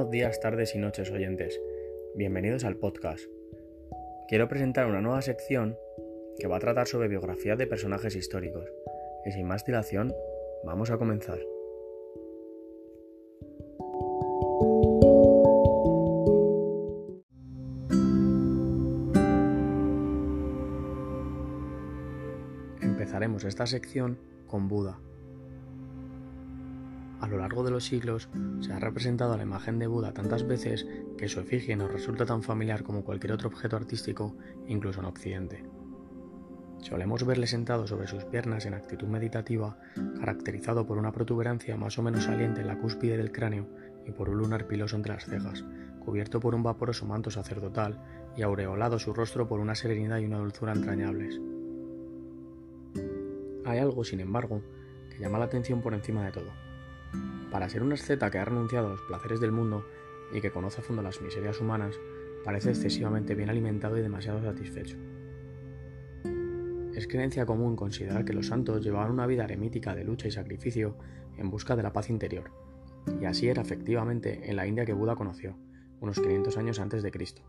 buenos días, tardes y noches oyentes. Bienvenidos al podcast. Quiero presentar una nueva sección que va a tratar sobre biografías de personajes históricos. Y sin más dilación, vamos a comenzar. Empezaremos esta sección con Buda a lo largo de los siglos se ha representado la imagen de Buda tantas veces que su efigie nos resulta tan familiar como cualquier otro objeto artístico, incluso en Occidente. Solemos verle sentado sobre sus piernas en actitud meditativa, caracterizado por una protuberancia más o menos saliente en la cúspide del cráneo y por un lunar piloso entre las cejas, cubierto por un vaporoso manto sacerdotal y aureolado su rostro por una serenidad y una dulzura entrañables. Hay algo, sin embargo, que llama la atención por encima de todo para ser un asceta que ha renunciado a los placeres del mundo y que conoce a fondo las miserias humanas, parece excesivamente bien alimentado y demasiado satisfecho. Es creencia común considerar que los santos llevaban una vida eremítica de lucha y sacrificio en busca de la paz interior, y así era efectivamente en la India que Buda conoció, unos 500 años antes de Cristo.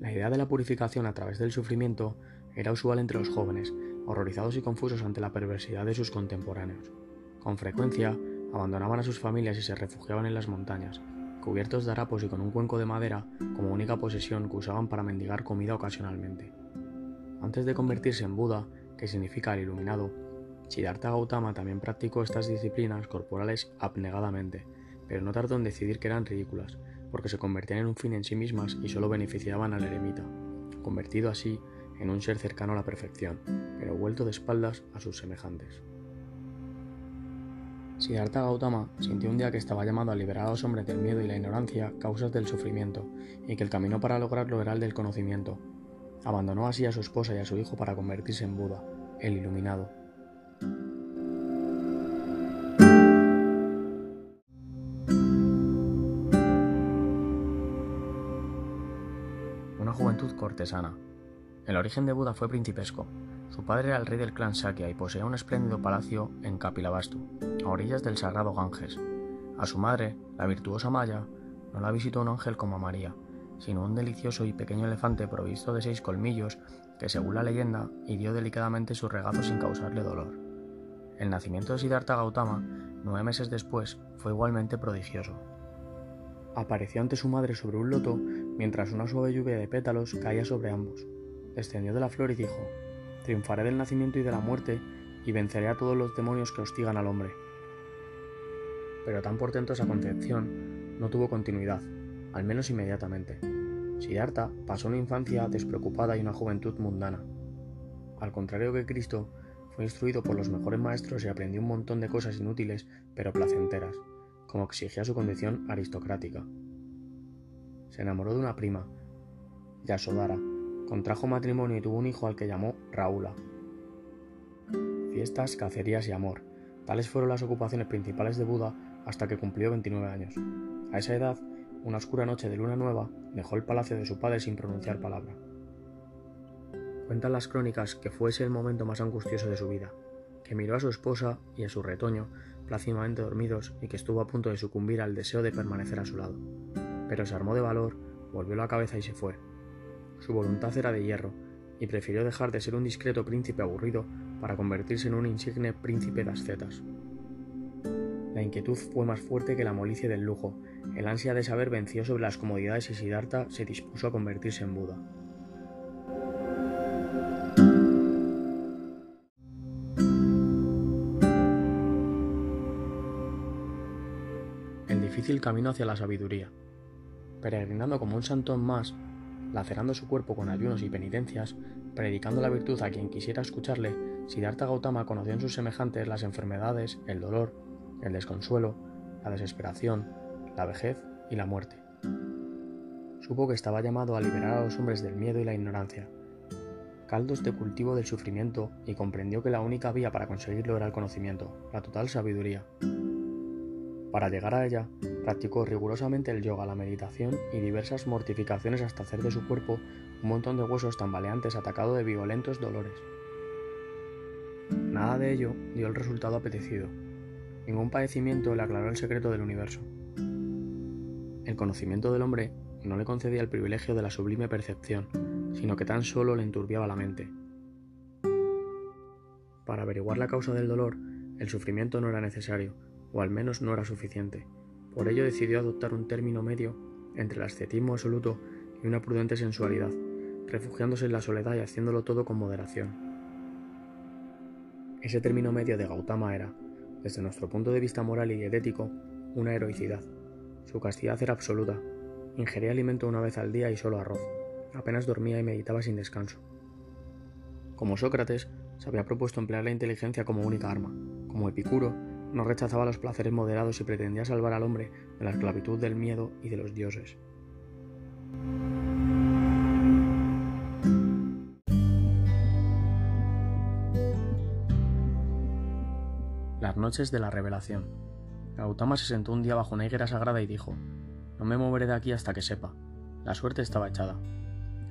La idea de la purificación a través del sufrimiento era usual entre los jóvenes, horrorizados y confusos ante la perversidad de sus contemporáneos. Con frecuencia, abandonaban a sus familias y se refugiaban en las montañas, cubiertos de harapos y con un cuenco de madera como única posesión que usaban para mendigar comida ocasionalmente. Antes de convertirse en Buda, que significa el iluminado, Siddhartha Gautama también practicó estas disciplinas corporales abnegadamente, pero no tardó en decidir que eran ridículas, porque se convertían en un fin en sí mismas y solo beneficiaban al eremita, convertido así en un ser cercano a la perfección, pero vuelto de espaldas a sus semejantes. Siddhartha Gautama sintió un día que estaba llamado a liberar a los hombres del miedo y la ignorancia, causas del sufrimiento, y que el camino para lograrlo era el del conocimiento. Abandonó así a su esposa y a su hijo para convertirse en Buda, el iluminado. Una juventud cortesana. El origen de Buda fue principesco, su padre era el rey del clan Sakya y poseía un espléndido palacio en Kapilavastu, a orillas del sagrado Ganges. A su madre, la virtuosa Maya, no la visitó un ángel como a María, sino un delicioso y pequeño elefante provisto de seis colmillos que, según la leyenda, hirió delicadamente su regazo sin causarle dolor. El nacimiento de Siddhartha Gautama, nueve meses después, fue igualmente prodigioso. Apareció ante su madre sobre un loto mientras una suave lluvia de pétalos caía sobre ambos. Descendió de la flor y dijo, triunfaré del nacimiento y de la muerte, y venceré a todos los demonios que hostigan al hombre. Pero tan portentosa concepción no tuvo continuidad, al menos inmediatamente. Siddhartha pasó una infancia despreocupada y una juventud mundana. Al contrario que Cristo, fue instruido por los mejores maestros y aprendió un montón de cosas inútiles pero placenteras, como exigía su condición aristocrática. Se enamoró de una prima, Yasodhara, Contrajo matrimonio y tuvo un hijo al que llamó Raúla. Fiestas, cacerías y amor. Tales fueron las ocupaciones principales de Buda hasta que cumplió 29 años. A esa edad, una oscura noche de luna nueva, dejó el palacio de su padre sin pronunciar palabra. Cuentan las crónicas que fue ese el momento más angustioso de su vida, que miró a su esposa y a su retoño plácidamente dormidos y que estuvo a punto de sucumbir al deseo de permanecer a su lado. Pero se armó de valor, volvió la cabeza y se fue, su voluntad era de hierro, y prefirió dejar de ser un discreto príncipe aburrido para convertirse en un insigne príncipe de ascetas. Inquietud fue más fuerte que la molicie del lujo, el ansia de saber venció sobre las comodidades y Siddhartha se dispuso a convertirse en Buda. El difícil camino hacia la sabiduría. Peregrinando como un santón más, lacerando su cuerpo con ayunos y penitencias, predicando la virtud a quien quisiera escucharle, Siddhartha Gautama conoció en sus semejantes las enfermedades, el dolor, el desconsuelo, la desesperación, la vejez y la muerte. Supo que estaba llamado a liberar a los hombres del miedo y la ignorancia, caldos de cultivo del sufrimiento, y comprendió que la única vía para conseguirlo era el conocimiento, la total sabiduría. Para llegar a ella, practicó rigurosamente el yoga, la meditación y diversas mortificaciones hasta hacer de su cuerpo un montón de huesos tambaleantes atacado de violentos dolores. Nada de ello dio el resultado apetecido. Ningún padecimiento le aclaró el secreto del universo. El conocimiento del hombre no le concedía el privilegio de la sublime percepción, sino que tan solo le enturbiaba la mente. Para averiguar la causa del dolor, el sufrimiento no era necesario, o al menos no era suficiente. Por ello decidió adoptar un término medio entre el ascetismo absoluto y una prudente sensualidad, refugiándose en la soledad y haciéndolo todo con moderación. Ese término medio de Gautama era, desde nuestro punto de vista moral y ético, una heroicidad. Su castidad era absoluta. Ingería alimento una vez al día y solo arroz. Apenas dormía y meditaba sin descanso. Como Sócrates, se había propuesto emplear la inteligencia como única arma. Como Epicuro, no rechazaba los placeres moderados y pretendía salvar al hombre de la esclavitud del miedo y de los dioses. Las noches de la revelación. Gautama se sentó un día bajo una higuera sagrada y dijo, No me moveré de aquí hasta que sepa. La suerte estaba echada.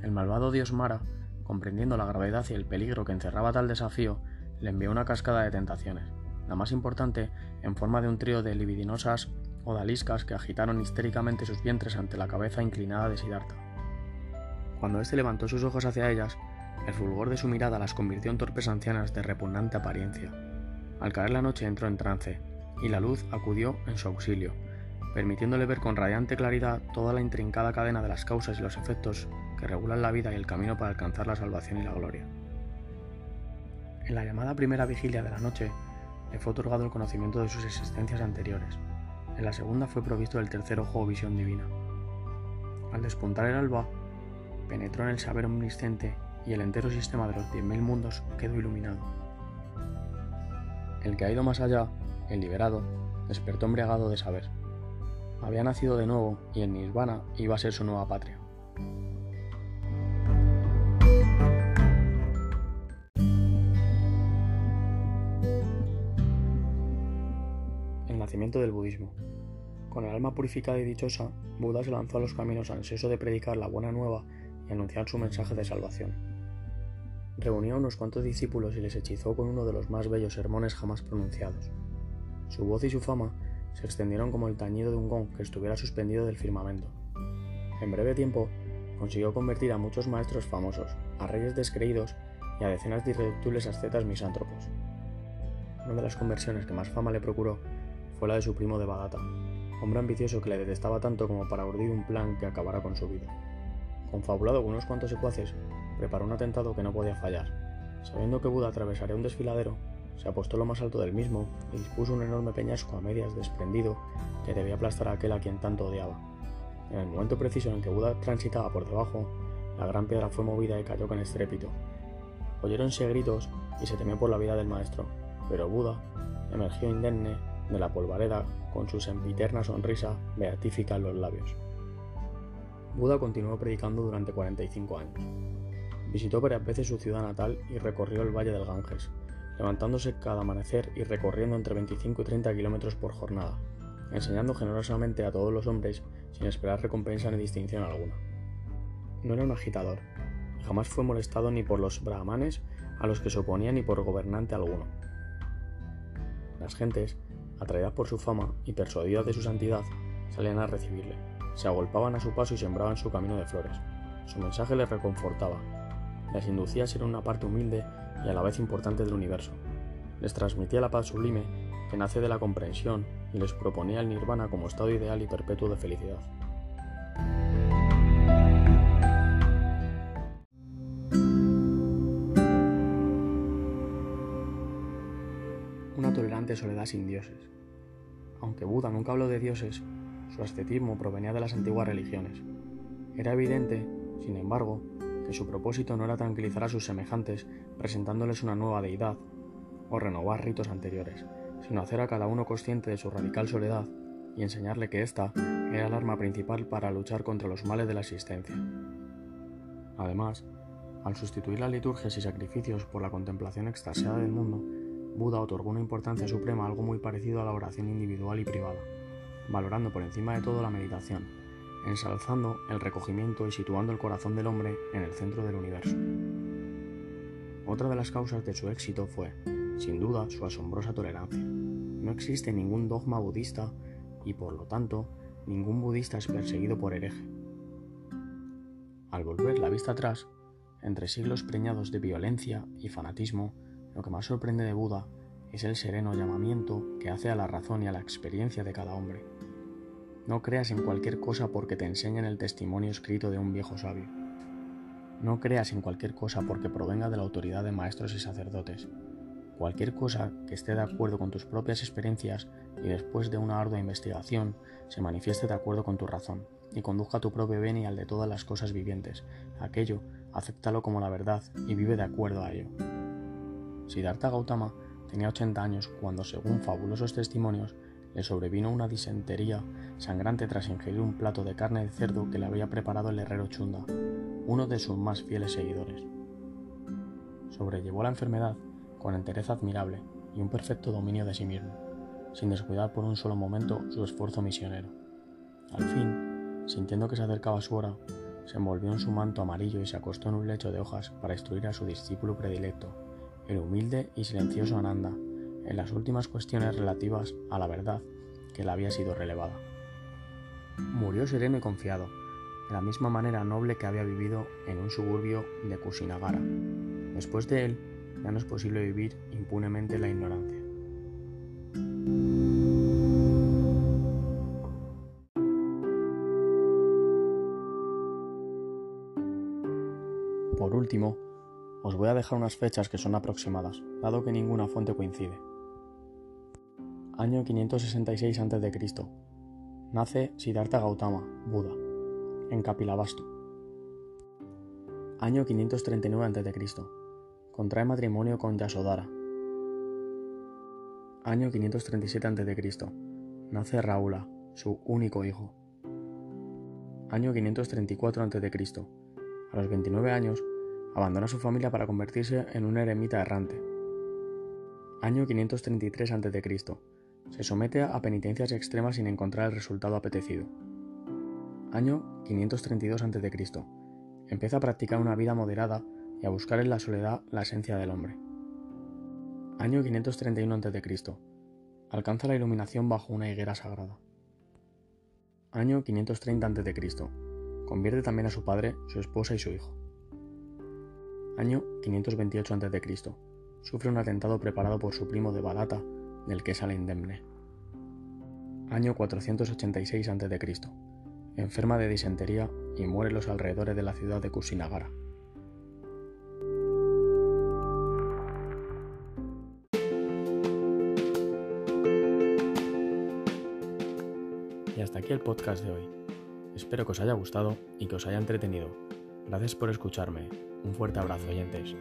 El malvado dios Mara, comprendiendo la gravedad y el peligro que encerraba tal desafío, le envió una cascada de tentaciones, la más importante en forma de un trío de libidinosas odaliscas que agitaron histéricamente sus vientres ante la cabeza inclinada de Siddhartha. Cuando éste levantó sus ojos hacia ellas, el fulgor de su mirada las convirtió en torpes ancianas de repugnante apariencia. Al caer la noche entró en trance, y la luz acudió en su auxilio, permitiéndole ver con radiante claridad toda la intrincada cadena de las causas y los efectos que regulan la vida y el camino para alcanzar la salvación y la gloria. En la llamada primera vigilia de la noche, le fue otorgado el conocimiento de sus existencias anteriores. En la segunda fue provisto del tercer ojo o visión divina. Al despuntar el alba, penetró en el saber omnisciente y el entero sistema de los diez mil mundos quedó iluminado. El que ha ido más allá, el liberado, despertó embriagado de saber. Había nacido de nuevo y en Nirvana iba a ser su nueva patria. El nacimiento del budismo. Con el alma purificada y dichosa, Buda se lanzó a los caminos ansioso de predicar la buena nueva y anunciar su mensaje de salvación reunió a unos cuantos discípulos y les hechizó con uno de los más bellos sermones jamás pronunciados. Su voz y su fama se extendieron como el tañido de un gong que estuviera suspendido del firmamento. En breve tiempo, consiguió convertir a muchos maestros famosos, a reyes descreídos y a decenas de irreductibles ascetas misántropos. Una de las conversiones que más fama le procuró fue la de su primo de Bagata, hombre ambicioso que le detestaba tanto como para urdir un plan que acabara con su vida. Confabulado con unos cuantos secuaces, preparó un atentado que no podía fallar. Sabiendo que Buda atravesaría un desfiladero, se apostó lo más alto del mismo y dispuso un enorme peñasco a medias desprendido que debía aplastar a aquel a quien tanto odiaba. En el momento preciso en que Buda transitaba por debajo, la gran piedra fue movida y cayó con estrépito. Oyéronse gritos y se temió por la vida del maestro, pero Buda emergió indemne de la polvareda con su sempiterna sonrisa beatífica en los labios. Buda continuó predicando durante 45 años. Visitó varias veces su ciudad natal y recorrió el valle del Ganges, levantándose cada amanecer y recorriendo entre 25 y 30 kilómetros por jornada, enseñando generosamente a todos los hombres sin esperar recompensa ni distinción alguna. No era un agitador, y jamás fue molestado ni por los brahmanes a los que se oponía ni por gobernante alguno. Las gentes, atraídas por su fama y persuadidas de su santidad, salían a recibirle, se agolpaban a su paso y sembraban su camino de flores. Su mensaje les reconfortaba, les inducía a ser una parte humilde y a la vez importante del universo. Les transmitía la paz sublime que nace de la comprensión y les proponía el nirvana como estado ideal y perpetuo de felicidad. Una tolerante soledad sin dioses. Aunque Buda nunca habló de dioses, su ascetismo provenía de las antiguas religiones. Era evidente, sin embargo, que su propósito no era tranquilizar a sus semejantes presentándoles una nueva deidad o renovar ritos anteriores, sino hacer a cada uno consciente de su radical soledad y enseñarle que ésta era el arma principal para luchar contra los males de la existencia. Además, al sustituir las liturgias y sacrificios por la contemplación extasiada del mundo, Buda otorgó una importancia suprema a algo muy parecido a la oración individual y privada valorando por encima de todo la meditación, ensalzando el recogimiento y situando el corazón del hombre en el centro del universo. Otra de las causas de su éxito fue, sin duda, su asombrosa tolerancia. No existe ningún dogma budista y, por lo tanto, ningún budista es perseguido por hereje. Al volver la vista atrás, entre siglos preñados de violencia y fanatismo, lo que más sorprende de Buda es el sereno llamamiento que hace a la razón y a la experiencia de cada hombre. No creas en cualquier cosa porque te enseñen el testimonio escrito de un viejo sabio. No creas en cualquier cosa porque provenga de la autoridad de maestros y sacerdotes. Cualquier cosa que esté de acuerdo con tus propias experiencias y después de una ardua investigación se manifieste de acuerdo con tu razón y conduzca a tu propio bien y al de todas las cosas vivientes. Aquello, acéptalo como la verdad y vive de acuerdo a ello. Siddhartha Gautama tenía 80 años cuando, según fabulosos testimonios, le sobrevino una disentería sangrante tras ingerir un plato de carne de cerdo que le había preparado el herrero Chunda, uno de sus más fieles seguidores. Sobrellevó la enfermedad con entereza admirable y un perfecto dominio de sí mismo, sin descuidar por un solo momento su esfuerzo misionero. Al fin, sintiendo que se acercaba su hora, se envolvió en su manto amarillo y se acostó en un lecho de hojas para instruir a su discípulo predilecto, el humilde y silencioso Ananda, en las últimas cuestiones relativas a la verdad que le había sido relevada. Murió sereno y confiado, de la misma manera noble que había vivido en un suburbio de Kushinagara. Después de él, ya no es posible vivir impunemente la ignorancia. Por último, os voy a dejar unas fechas que son aproximadas, dado que ninguna fuente coincide. Año 566 a.C. Nace Siddhartha Gautama, Buda, en Kapilavastu. Año 539 a.C. Contrae matrimonio con Yasodhara. Año 537 a.C. Nace Raula, su único hijo. Año 534 a.C. A los 29 años, abandona su familia para convertirse en un eremita errante. Año 533 a.C. Se somete a penitencias extremas sin encontrar el resultado apetecido. Año 532 a.C. Empieza a practicar una vida moderada y a buscar en la soledad la esencia del hombre. Año 531 a.C. Alcanza la iluminación bajo una higuera sagrada. Año 530 a.C. Convierte también a su padre, su esposa y su hijo. Año 528 a.C. Sufre un atentado preparado por su primo de Balata, del que sale indemne. Año 486 a.C. Enferma de disentería y muere en los alrededores de la ciudad de Kusinagara. Y hasta aquí el podcast de hoy. Espero que os haya gustado y que os haya entretenido. Gracias por escucharme. Un fuerte abrazo, oyentes.